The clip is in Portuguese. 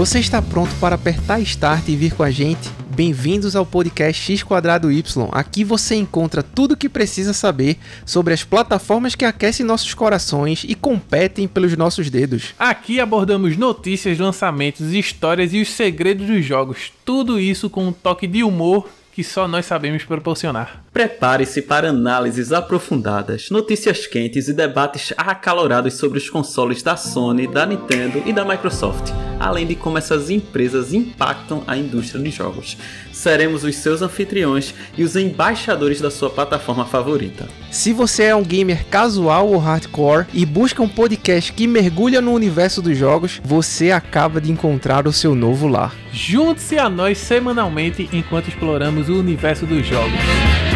Você está pronto para apertar Start e vir com a gente? Bem-vindos ao podcast X Quadrado Y. Aqui você encontra tudo o que precisa saber sobre as plataformas que aquecem nossos corações e competem pelos nossos dedos. Aqui abordamos notícias, lançamentos, histórias e os segredos dos jogos. Tudo isso com um toque de humor que só nós sabemos proporcionar. Prepare-se para análises aprofundadas, notícias quentes e debates acalorados sobre os consoles da Sony, da Nintendo e da Microsoft, além de como essas empresas impactam a indústria de jogos. Seremos os seus anfitriões e os embaixadores da sua plataforma favorita. Se você é um gamer casual ou hardcore e busca um podcast que mergulha no universo dos jogos, você acaba de encontrar o seu novo lar. Junte-se a nós semanalmente enquanto exploramos o universo dos jogos.